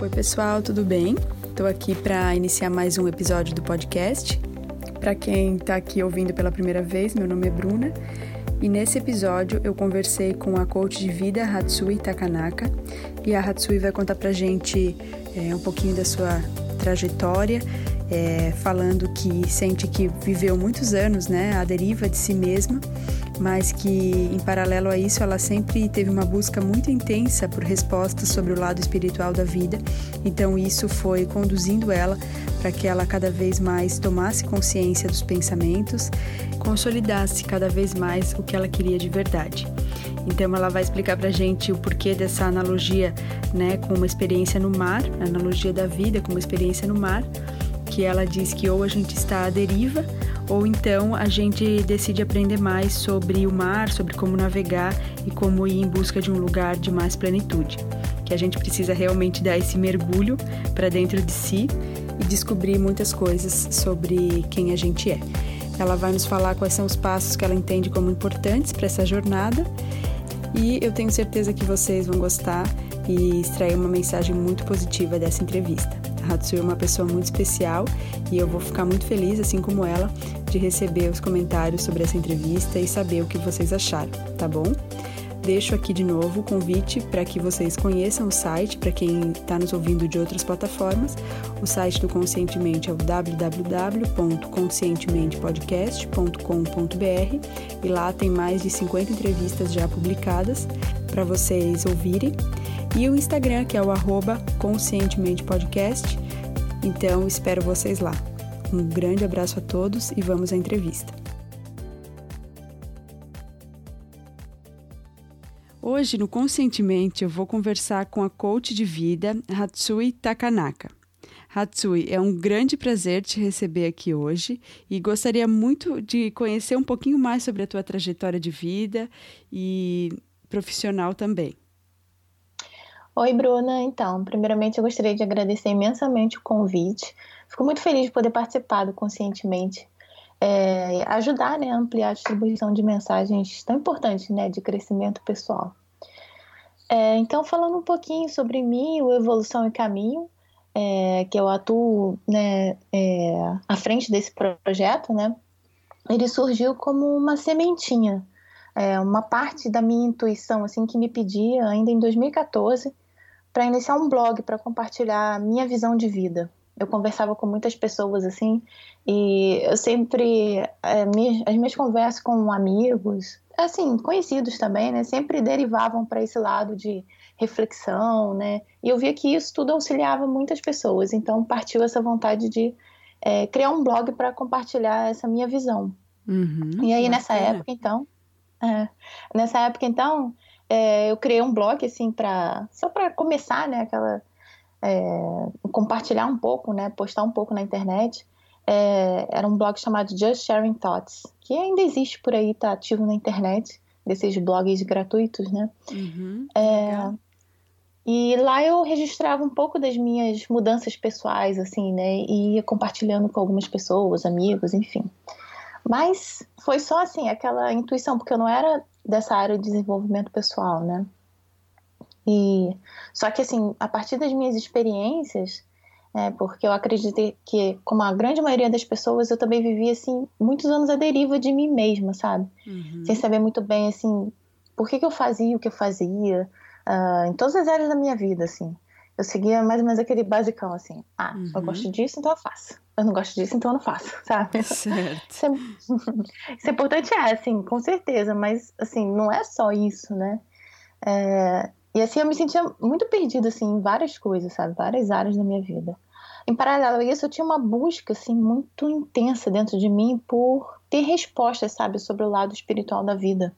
Oi, pessoal, tudo bem? Estou aqui para iniciar mais um episódio do podcast. Para quem está aqui ouvindo pela primeira vez, meu nome é Bruna e nesse episódio eu conversei com a coach de vida Hatsui Takanaka e a Hatsui vai contar pra gente é, um pouquinho da sua trajetória, é, falando que sente que viveu muitos anos né, à deriva de si mesma, mas que em paralelo a isso ela sempre teve uma busca muito intensa por respostas sobre o lado espiritual da vida, então isso foi conduzindo ela para que ela cada vez mais tomasse consciência dos pensamentos, consolidasse cada vez mais o que ela queria de verdade. Então ela vai explicar para gente o porquê dessa analogia, né, com uma experiência no mar, a analogia da vida com uma experiência no mar, que ela diz que ou a gente está à deriva ou então a gente decide aprender mais sobre o mar, sobre como navegar e como ir em busca de um lugar de mais plenitude. Que a gente precisa realmente dar esse mergulho para dentro de si e descobrir muitas coisas sobre quem a gente é. Ela vai nos falar quais são os passos que ela entende como importantes para essa jornada e eu tenho certeza que vocês vão gostar e extrair uma mensagem muito positiva dessa entrevista. Hatsui é uma pessoa muito especial e eu vou ficar muito feliz, assim como ela, de receber os comentários sobre essa entrevista e saber o que vocês acharam, tá bom? deixo aqui de novo o convite para que vocês conheçam o site, para quem está nos ouvindo de outras plataformas. O site do Conscientemente é o www.conscientementepodcast.com.br e lá tem mais de 50 entrevistas já publicadas para vocês ouvirem. E o Instagram, que é o arroba conscientementepodcast. Então, espero vocês lá. Um grande abraço a todos e vamos à entrevista. Hoje, no Conscientemente, eu vou conversar com a coach de vida Hatsui Takanaka. Hatsui, é um grande prazer te receber aqui hoje e gostaria muito de conhecer um pouquinho mais sobre a tua trajetória de vida e profissional também. Oi, Bruna. Então, primeiramente eu gostaria de agradecer imensamente o convite. Fico muito feliz de poder participar do Conscientemente, é, ajudar né, a ampliar a distribuição de mensagens tão importantes né, de crescimento pessoal. É, então, falando um pouquinho sobre mim, o Evolução e Caminho, é, que eu atuo né, é, à frente desse projeto, né, ele surgiu como uma sementinha, é, uma parte da minha intuição assim que me pedia ainda em 2014 para iniciar um blog para compartilhar a minha visão de vida. Eu conversava com muitas pessoas assim e eu sempre é, minhas, as minhas conversas com amigos assim, conhecidos também, né, sempre derivavam para esse lado de reflexão, né, e eu via que isso tudo auxiliava muitas pessoas, então partiu essa vontade de é, criar um blog para compartilhar essa minha visão. Uhum, e aí, nessa época, então, é, nessa época, então, é, eu criei um blog, assim, para só para começar, né, aquela, é, compartilhar um pouco, né, postar um pouco na internet, é, era um blog chamado Just Sharing Thoughts, que ainda existe por aí, tá ativo na internet, desses blogs gratuitos, né? Uhum, é, e lá eu registrava um pouco das minhas mudanças pessoais, assim, né? E ia compartilhando com algumas pessoas, amigos, enfim. Mas foi só assim, aquela intuição, porque eu não era dessa área de desenvolvimento pessoal, né? E só que assim, a partir das minhas experiências, é, porque eu acredito que, como a grande maioria das pessoas, eu também vivi, assim, muitos anos à deriva de mim mesma, sabe? Uhum. Sem saber muito bem, assim, por que, que eu fazia o que eu fazia, uh, em todas as áreas da minha vida, assim. Eu seguia mais ou menos aquele basicão, assim, ah, uhum. eu gosto disso, então eu faço. Eu não gosto disso, então eu não faço, sabe? Certo. Isso é, isso é importante, é, assim, com certeza, mas, assim, não é só isso, né? É, e assim, eu me sentia muito perdida, assim, em várias coisas, sabe? Várias áreas da minha vida. Em paralelo a isso, eu tinha uma busca, assim, muito intensa dentro de mim por ter respostas, sabe? Sobre o lado espiritual da vida.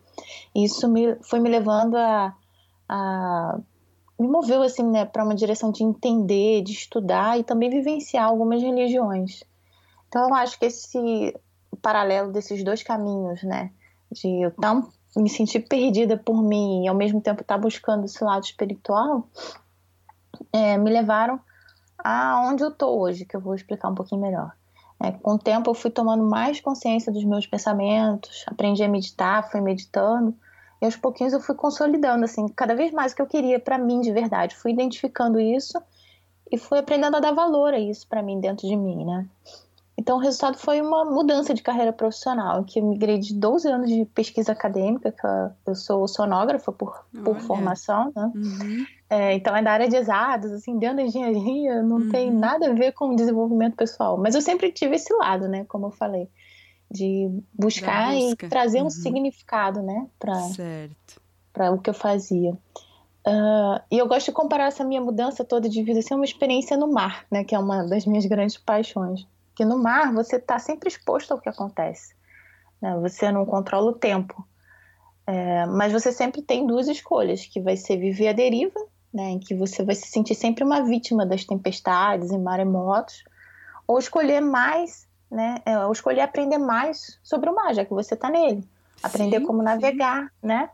E isso me, foi me levando a, a me moveu assim, né, para uma direção de entender, de estudar e também vivenciar algumas religiões. Então eu acho que esse paralelo desses dois caminhos, né, de eu estar um me sentir perdida por mim e ao mesmo tempo estar tá buscando esse lado espiritual, é, me levaram a onde eu estou hoje, que eu vou explicar um pouquinho melhor. É, com o tempo eu fui tomando mais consciência dos meus pensamentos, aprendi a meditar, fui meditando, e aos pouquinhos eu fui consolidando, assim, cada vez mais o que eu queria para mim de verdade. Fui identificando isso e fui aprendendo a dar valor a isso para mim dentro de mim, né? Então, o resultado foi uma mudança de carreira profissional, que eu migrei de 12 anos de pesquisa acadêmica, que eu sou sonógrafa por, por formação, né? Uhum. É, então, é da área de exatos, assim, dentro da engenharia, não uhum. tem nada a ver com desenvolvimento pessoal. Mas eu sempre tive esse lado, né? Como eu falei, de buscar e trazer uhum. um significado, né? Para o que eu fazia. Uh, e eu gosto de comparar essa minha mudança toda de vida assim, uma experiência no mar, né? Que é uma das minhas grandes paixões. Porque no mar você está sempre exposto ao que acontece. Né? Você não controla o tempo. É, mas você sempre tem duas escolhas, que vai ser viver a deriva, né, em que você vai se sentir sempre uma vítima das tempestades e maremotos, ou escolher mais, né, é, ou escolher aprender mais sobre o mar, já que você está nele. Aprender sim, como navegar, sim. né?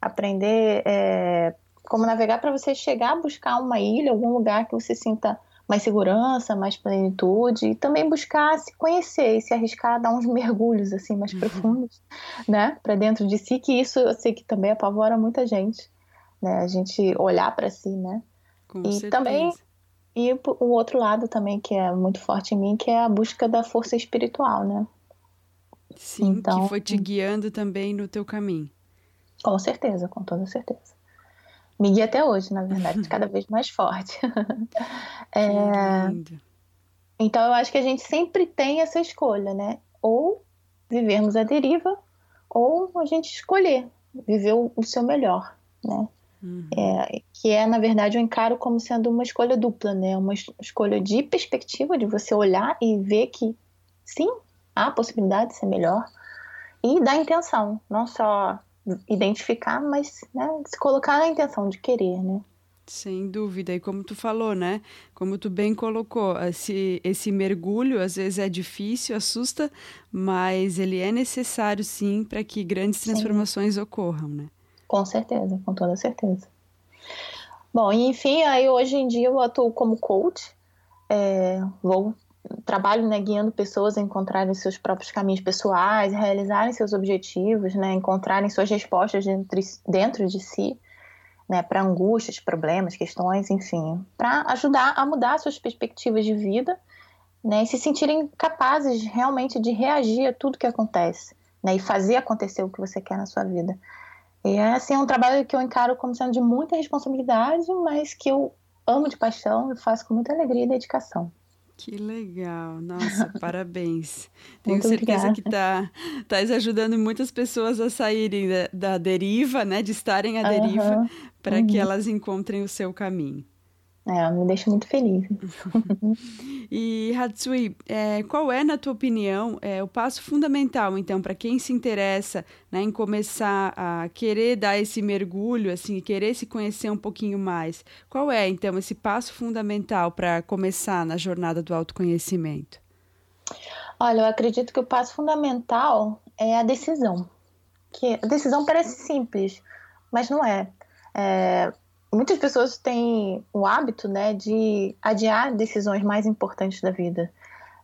Aprender é, como navegar para você chegar a buscar uma ilha, algum lugar que você sinta mais segurança, mais plenitude e também buscar se conhecer e se arriscar a dar uns mergulhos assim mais uhum. profundos, né, para dentro de si, que isso eu sei que também apavora muita gente, né, a gente olhar para si, né? Com e certeza. também e o outro lado também que é muito forte em mim, que é a busca da força espiritual, né? Sim, então, que foi te guiando também no teu caminho. Com certeza, com toda certeza me guia até hoje, na verdade, cada vez mais forte. é... Então eu acho que a gente sempre tem essa escolha, né? Ou vivermos a deriva, ou a gente escolher viver o, o seu melhor, né? Uhum. É, que é, na verdade, eu encaro como sendo uma escolha dupla, né? Uma escolha de perspectiva, de você olhar e ver que sim, há a possibilidade de ser melhor, e da intenção, não só identificar, mas né, se colocar na intenção de querer, né? Sem dúvida. E como tu falou, né? Como tu bem colocou, esse, esse mergulho às vezes é difícil, assusta, mas ele é necessário sim para que grandes transformações sim. ocorram, né? Com certeza, com toda certeza. Bom, enfim, aí hoje em dia eu atuo como coach, é, vou trabalho né, guiando pessoas a encontrarem seus próprios caminhos pessoais, realizarem seus objetivos, né, encontrarem suas respostas dentro, dentro de si, né, para angústias, problemas, questões, enfim, para ajudar a mudar suas perspectivas de vida né, e se sentirem capazes realmente de reagir a tudo que acontece né, e fazer acontecer o que você quer na sua vida. E é assim, é um trabalho que eu encaro como sendo de muita responsabilidade, mas que eu amo de paixão e faço com muita alegria e dedicação. Que legal, nossa, parabéns. Tenho Muito certeza obrigada. que tá, estás ajudando muitas pessoas a saírem da, da deriva, né, de estarem à deriva, uhum. para uhum. que elas encontrem o seu caminho. É, me deixa muito feliz. e, Hatsui, é, qual é, na tua opinião, é, o passo fundamental, então, para quem se interessa né, em começar a querer dar esse mergulho, assim, querer se conhecer um pouquinho mais? Qual é, então, esse passo fundamental para começar na jornada do autoconhecimento? Olha, eu acredito que o passo fundamental é a decisão. Que a decisão parece simples, mas não é. é muitas pessoas têm o hábito, né, de adiar decisões mais importantes da vida.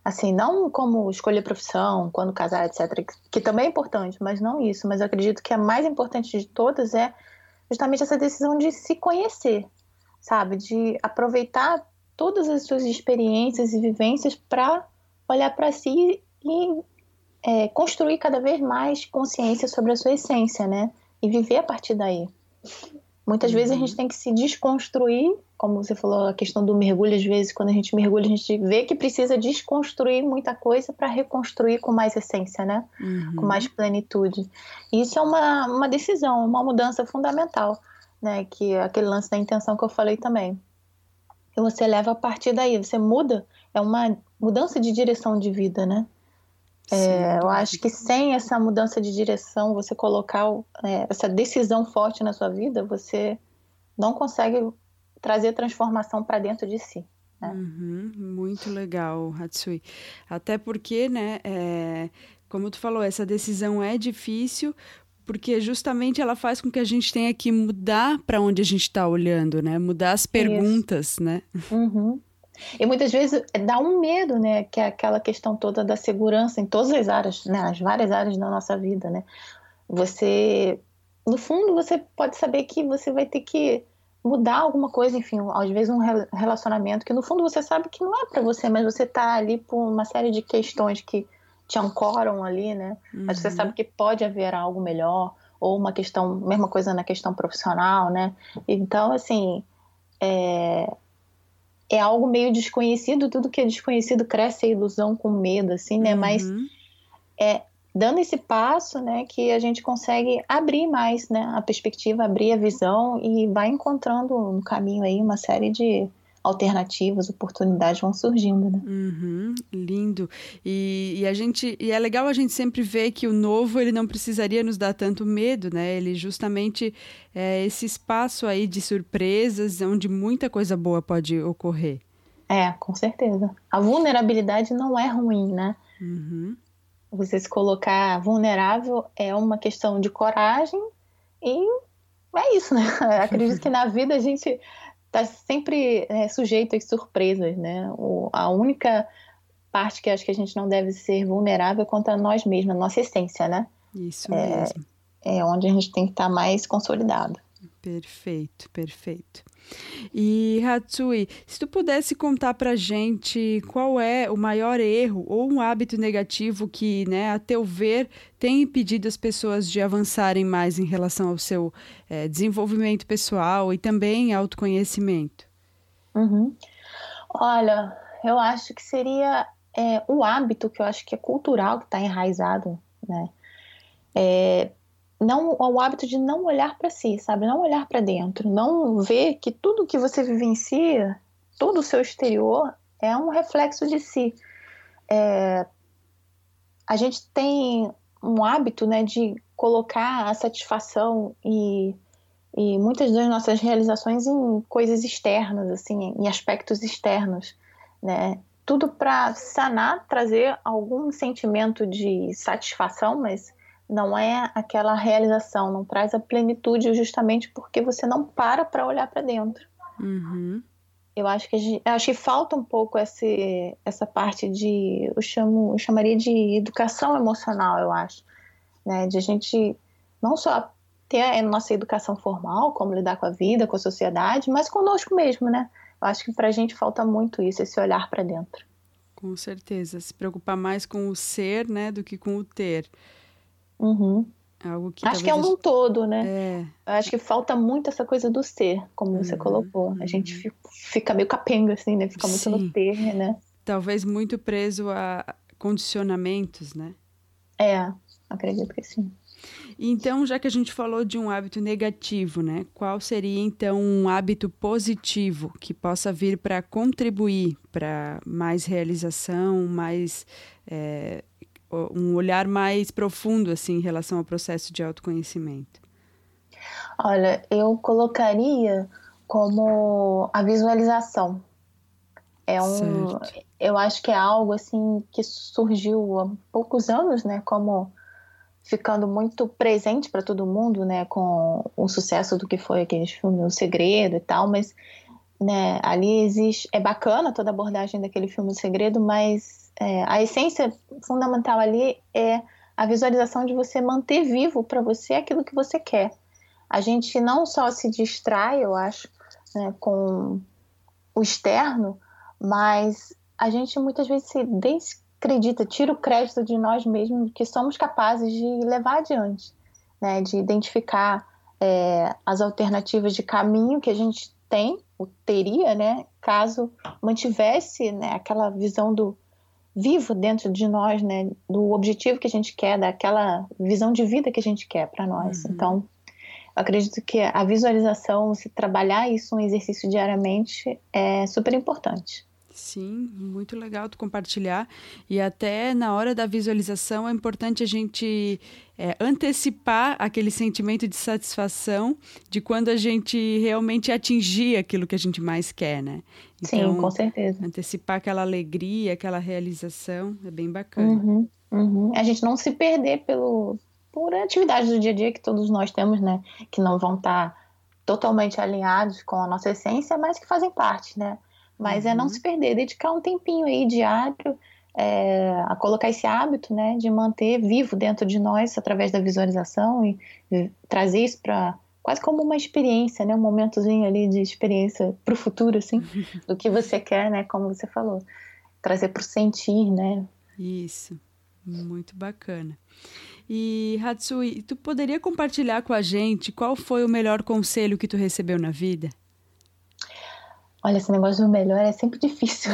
Assim, não como escolher profissão, quando casar, etc., que também é importante, mas não isso. Mas eu acredito que a mais importante de todas é justamente essa decisão de se conhecer, sabe? De aproveitar todas as suas experiências e vivências para olhar para si e é, construir cada vez mais consciência sobre a sua essência, né? E viver a partir daí. Muitas uhum. vezes a gente uhum. tem que se desconstruir, como você falou, a questão do mergulho, às vezes quando a gente mergulha, a gente vê que precisa desconstruir muita coisa para reconstruir com mais essência, né? Uhum. Com mais plenitude. E isso é uma, uma decisão, uma mudança fundamental, né? Que é aquele lance da intenção que eu falei também. E você leva a partir daí, você muda, é uma mudança de direção de vida, né? É, eu acho que sem essa mudança de direção, você colocar é, essa decisão forte na sua vida, você não consegue trazer transformação para dentro de si. Né? Uhum, muito legal, Hatsui. Até porque, né, é, como tu falou, essa decisão é difícil, porque justamente ela faz com que a gente tenha que mudar para onde a gente está olhando, né? Mudar as perguntas, Isso. né? Uhum. E muitas vezes dá um medo, né? Que é aquela questão toda da segurança em todas as áreas, né? As várias áreas da nossa vida, né? Você, no fundo, você pode saber que você vai ter que mudar alguma coisa, enfim, às vezes um relacionamento que no fundo você sabe que não é para você, mas você tá ali por uma série de questões que te ancoram ali, né? Uhum. Mas você uhum. sabe que pode haver algo melhor ou uma questão, mesma coisa na questão profissional, né? Então, assim, é, é algo meio desconhecido, tudo que é desconhecido cresce a ilusão com medo, assim, né? Uhum. Mas é dando esse passo, né, que a gente consegue abrir mais, né, a perspectiva, abrir a visão e vai encontrando no caminho aí uma série de alternativas, oportunidades vão surgindo, né? Uhum, lindo. E, e, a gente e é legal a gente sempre ver que o novo ele não precisaria nos dar tanto medo, né? Ele justamente é esse espaço aí de surpresas onde muita coisa boa pode ocorrer. É, com certeza. A vulnerabilidade não é ruim, né? Uhum. Você se colocar vulnerável é uma questão de coragem e é isso, né? Acredito que na vida a gente está sempre é, sujeito às surpresas, né? O, a única parte que acho que a gente não deve ser vulnerável é contra nós mesmos, a nossa essência, né? Isso é, mesmo. É onde a gente tem que estar tá mais consolidado. Perfeito, perfeito. E Hatsui, se tu pudesse contar pra gente qual é o maior erro ou um hábito negativo que, né, a teu ver, tem impedido as pessoas de avançarem mais em relação ao seu é, desenvolvimento pessoal e também autoconhecimento? Uhum. Olha, eu acho que seria é, o hábito que eu acho que é cultural, que está enraizado, né? É, não o hábito de não olhar para si, sabe? Não olhar para dentro, não ver que tudo que você vivencia, todo o seu exterior é um reflexo de si. É, a gente tem um hábito, né, de colocar a satisfação e, e muitas das nossas realizações em coisas externas, assim, em aspectos externos, né? Tudo para sanar, trazer algum sentimento de satisfação, mas não é aquela realização, não traz a plenitude justamente porque você não para para olhar para dentro. Uhum. Eu acho que gente, acho que falta um pouco esse, essa parte de eu chamo eu chamaria de educação emocional, eu acho, né? De a gente não só ter a nossa educação formal, como lidar com a vida, com a sociedade, mas conosco mesmo, né? Eu acho que para a gente falta muito isso, esse olhar para dentro. Com certeza, se preocupar mais com o ser, né, do que com o ter. Uhum. Algo que acho que é um todo, né? É. Acho que falta muito essa coisa do ser, como uhum. você colocou. A gente uhum. fica meio capenga, assim, né? Fica muito Sim. no ter, né? Talvez muito preso a condicionamentos, né? É, acredito que sim. Então, já que a gente falou de um hábito negativo, né? Qual seria então um hábito positivo que possa vir para contribuir para mais realização, mais é, um olhar mais profundo assim em relação ao processo de autoconhecimento? Olha, eu colocaria como a visualização. É um, certo. eu acho que é algo assim que surgiu há poucos anos, né, como ficando muito presente para todo mundo, né, com o sucesso do que foi aquele filme O Segredo e tal, mas né, ali existe é bacana toda a abordagem daquele filme O Segredo, mas é, a essência fundamental ali é a visualização de você manter vivo para você aquilo que você quer. A gente não só se distrai, eu acho, né, com o externo, mas a gente muitas vezes se descredita, tira o crédito de nós mesmos que somos capazes de levar adiante, né, de identificar é, as alternativas de caminho que a gente tem, ou teria, né, caso mantivesse né, aquela visão do vivo dentro de nós, né, do objetivo que a gente quer, daquela visão de vida que a gente quer para nós. Uhum. Então, eu acredito que a visualização, se trabalhar isso um exercício diariamente, é super importante. Sim, muito legal tu compartilhar. E até na hora da visualização é importante a gente é, antecipar aquele sentimento de satisfação de quando a gente realmente atingir aquilo que a gente mais quer, né? Então, Sim, com certeza. Antecipar aquela alegria, aquela realização é bem bacana. Uhum, uhum. A gente não se perder pelo, por atividades do dia a dia que todos nós temos, né? Que não vão estar totalmente alinhados com a nossa essência, mas que fazem parte, né? Mas uhum. é não uhum. se perder, dedicar um tempinho aí diário é, a colocar esse hábito, né, de manter vivo dentro de nós através da visualização e, e trazer isso para quase como uma experiência, né? Um momentozinho ali de experiência para o futuro, assim, do que você quer, né? Como você falou, trazer para o sentir, né? Isso, muito bacana. E Hatsui, tu poderia compartilhar com a gente qual foi o melhor conselho que tu recebeu na vida? Olha, esse negócio do melhor é sempre difícil.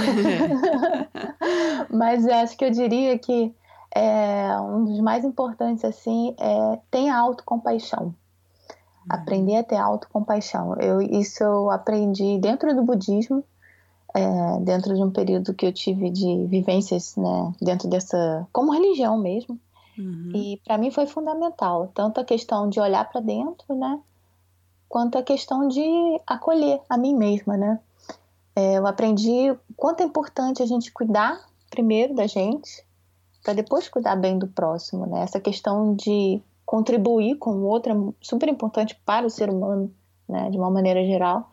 Mas eu acho que eu diria que é, um dos mais importantes assim é tenha autocompaixão. Uhum. Aprender a ter autocompaixão. Eu, isso eu aprendi dentro do budismo, é, dentro de um período que eu tive de vivências né, dentro dessa. como religião mesmo. Uhum. E para mim foi fundamental, tanto a questão de olhar para dentro, né? Quanto a questão de acolher a mim mesma, né? É, eu aprendi o quanto é importante a gente cuidar primeiro da gente, para depois cuidar bem do próximo, né? Essa questão de contribuir com o outro é super importante para o ser humano, né? De uma maneira geral.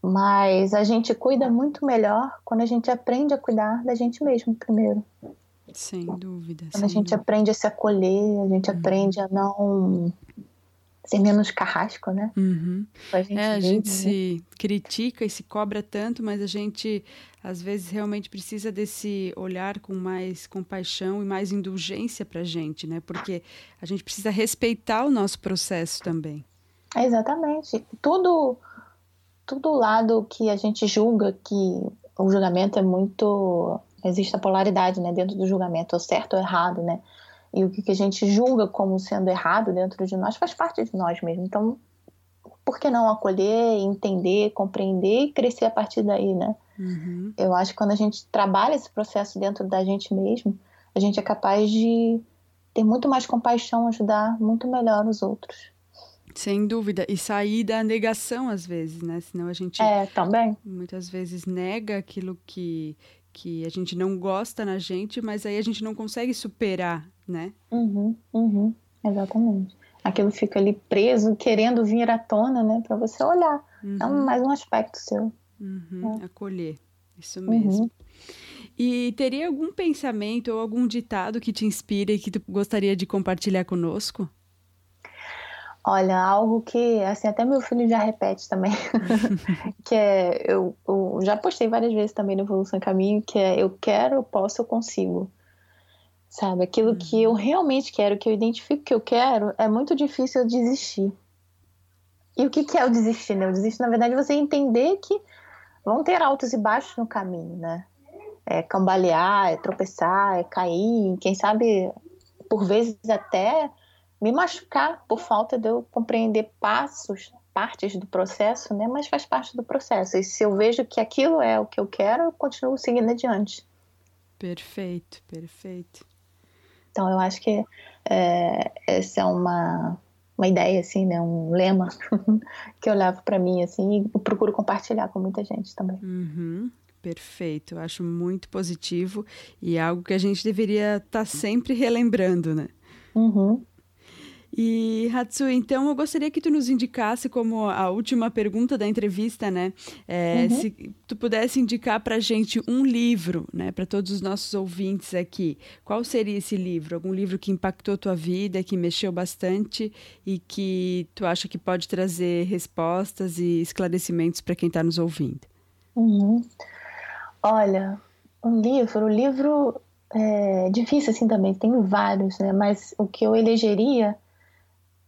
Mas a gente cuida muito melhor quando a gente aprende a cuidar da gente mesmo primeiro. Sem dúvida. Quando sem a gente dúvida. aprende a se acolher, a gente uhum. aprende a não ser menos carrasco, né? Uhum. A gente, é, a gente né? se critica e se cobra tanto, mas a gente às vezes realmente precisa desse olhar com mais compaixão e mais indulgência para a gente, né? Porque a gente precisa respeitar o nosso processo também. É exatamente. Tudo, tudo lado que a gente julga que o julgamento é muito existe a polaridade, né? Dentro do julgamento, o certo ou errado, né? E o que a gente julga como sendo errado dentro de nós faz parte de nós mesmo. Então, por que não acolher, entender, compreender e crescer a partir daí, né? Uhum. Eu acho que quando a gente trabalha esse processo dentro da gente mesmo, a gente é capaz de ter muito mais compaixão, ajudar muito melhor os outros. Sem dúvida. E sair da negação às vezes, né? Senão a gente. É, também. Muitas vezes nega aquilo que, que a gente não gosta na gente, mas aí a gente não consegue superar né? Uhum, uhum, exatamente. Aquilo fica ali preso, querendo vir à tona, né? Para você olhar. Uhum. É mais um aspecto seu. Uhum, é. Acolher, isso mesmo. Uhum. E teria algum pensamento ou algum ditado que te inspire e que tu gostaria de compartilhar conosco? Olha, algo que, assim, até meu filho já repete também, que é, eu, eu, já postei várias vezes também no Evolução Caminho, que é eu quero, eu posso, eu consigo sabe? Aquilo que eu uhum. realmente quero, que eu identifico que eu quero, é muito difícil eu desistir. E o que, que é o desistir, né? O desistir, na verdade, é você entender que vão ter altos e baixos no caminho, né? É cambalear, é tropeçar, é cair, quem sabe, por vezes até me machucar por falta de eu compreender passos, partes do processo, né? Mas faz parte do processo. E se eu vejo que aquilo é o que eu quero, eu continuo seguindo adiante. Perfeito, perfeito. Então eu acho que é, essa é uma, uma ideia assim, né, um lema que eu levo para mim assim e procuro compartilhar com muita gente também. Uhum. Perfeito, eu acho muito positivo e é algo que a gente deveria estar tá sempre relembrando, né? Uhum. E, Hatsu, então eu gostaria que tu nos indicasse como a última pergunta da entrevista, né? É, uhum. Se tu pudesse indicar para gente um livro, né? Para todos os nossos ouvintes aqui, qual seria esse livro? Algum livro que impactou tua vida, que mexeu bastante e que tu acha que pode trazer respostas e esclarecimentos para quem está nos ouvindo? Uhum. Olha, um livro, o livro é difícil assim também, tem vários, né? Mas o que eu elegeria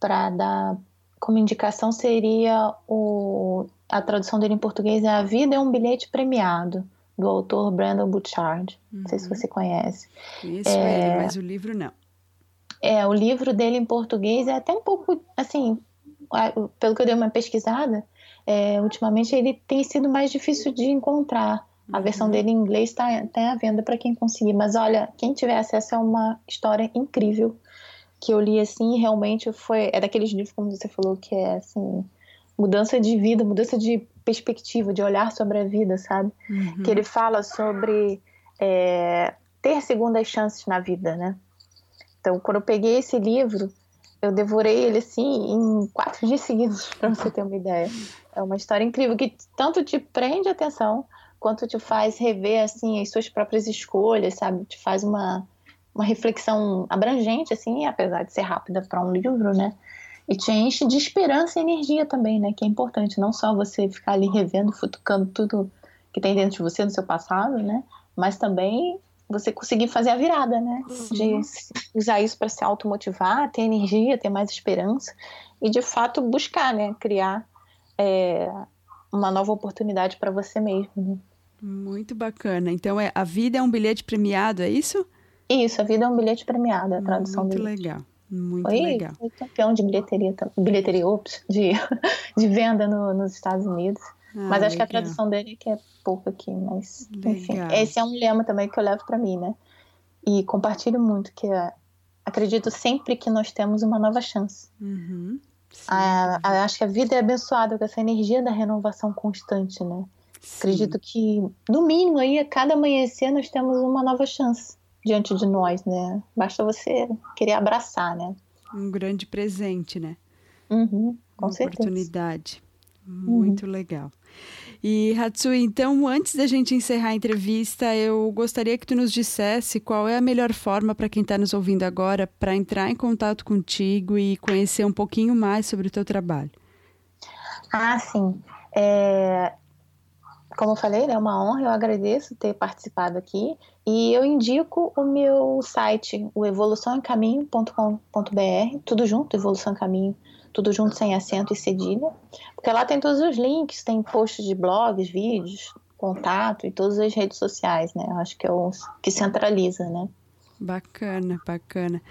para dar como indicação seria o, a tradução dele em português é A Vida é um Bilhete Premiado, do autor Brandon Bouchard. Uhum. Não sei se uhum. você conhece. Isso é, ele, mas o livro não. É, o livro dele em português é até um pouco, assim, pelo que eu dei uma pesquisada, é, ultimamente ele tem sido mais difícil de encontrar. A versão uhum. dele em inglês está tá à venda para quem conseguir. Mas olha, quem tiver acesso é uma história incrível que eu li assim, realmente foi. É daqueles livros, como você falou, que é assim. Mudança de vida, mudança de perspectiva, de olhar sobre a vida, sabe? Uhum. Que ele fala sobre é, ter segundas chances na vida, né? Então, quando eu peguei esse livro, eu devorei ele assim em quatro dias seguidos, para você ter uma ideia. É uma história incrível que tanto te prende atenção quanto te faz rever assim as suas próprias escolhas, sabe? Te faz uma uma reflexão abrangente, assim, apesar de ser rápida para um livro, né? e te enche de esperança e energia também, né? Que é importante, não só você ficar ali revendo, futucando tudo que tem dentro de você no seu passado, né? Mas também você conseguir fazer a virada, né? De usar isso para se automotivar, ter energia, ter mais esperança e de fato buscar, né? Criar é, uma nova oportunidade para você mesmo. Né? Muito bacana. Então, é, a vida é um bilhete premiado, é isso? Isso, a vida é um bilhete premiado, a tradução Muito legal. Muito foi, legal. Foi campeão de bilheteria, bilheteria ops, de, de venda no, nos Estados Unidos. Ah, mas acho legal. que a tradução dele é que é pouco aqui, mas legal. enfim. Esse é um lema também que eu levo para mim, né? E compartilho muito, que é, acredito sempre que nós temos uma nova chance. Uhum. A, a, acho que a vida é abençoada com essa energia da renovação constante, né? Sim. Acredito que, no mínimo, aí, a cada amanhecer nós temos uma nova chance diante de nós, né? Basta você querer abraçar, né? Um grande presente, né? Uhum, com uma certeza. oportunidade. Muito uhum. legal. E Hatsui, então, antes da gente encerrar a entrevista, eu gostaria que tu nos dissesse qual é a melhor forma para quem está nos ouvindo agora para entrar em contato contigo e conhecer um pouquinho mais sobre o teu trabalho. Ah, sim. É, como eu falei, é uma honra, eu agradeço ter participado aqui e eu indico o meu site, o evoluçãoemcaminho.com.br, tudo junto, Evolução em Caminho, tudo junto sem acento e cedilha, porque lá tem todos os links, tem posts de blogs, vídeos, contato e todas as redes sociais, né? Eu acho que é o que centraliza, né? Bacana, bacana.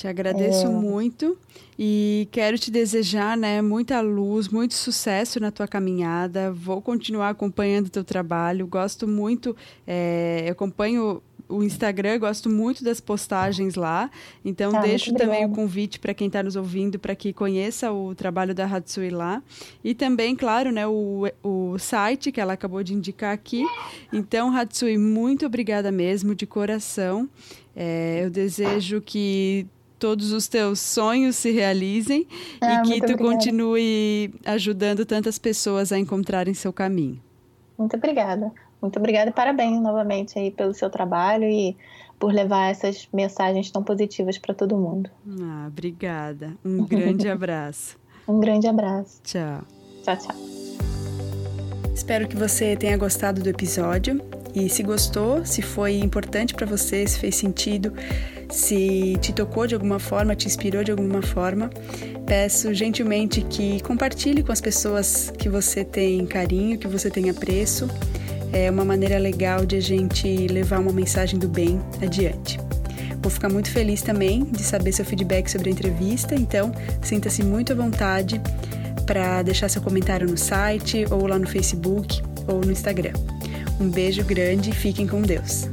Te agradeço é... muito e quero te desejar, né, muita luz, muito sucesso na tua caminhada. Vou continuar acompanhando o teu trabalho. Gosto muito, é, acompanho o Instagram, gosto muito das postagens lá. Então, ah, deixo também o convite para quem está nos ouvindo para que conheça o trabalho da Hatsui lá. E também, claro, né, o, o site que ela acabou de indicar aqui. Então, Hatsui, muito obrigada mesmo, de coração. É, eu desejo que todos os teus sonhos se realizem ah, e que tu obrigada. continue ajudando tantas pessoas a encontrarem seu caminho. Muito obrigada. Muito obrigada e parabéns novamente aí pelo seu trabalho e por levar essas mensagens tão positivas para todo mundo. Ah, obrigada. Um grande abraço. um grande abraço. Tchau. Tchau, tchau. Espero que você tenha gostado do episódio e se gostou, se foi importante para você, se fez sentido, se te tocou de alguma forma, te inspirou de alguma forma, peço gentilmente que compartilhe com as pessoas que você tem carinho, que você tem apreço. É uma maneira legal de a gente levar uma mensagem do bem adiante. Vou ficar muito feliz também de saber seu feedback sobre a entrevista, então sinta-se muito à vontade para deixar seu comentário no site ou lá no Facebook ou no Instagram. Um beijo grande e fiquem com Deus.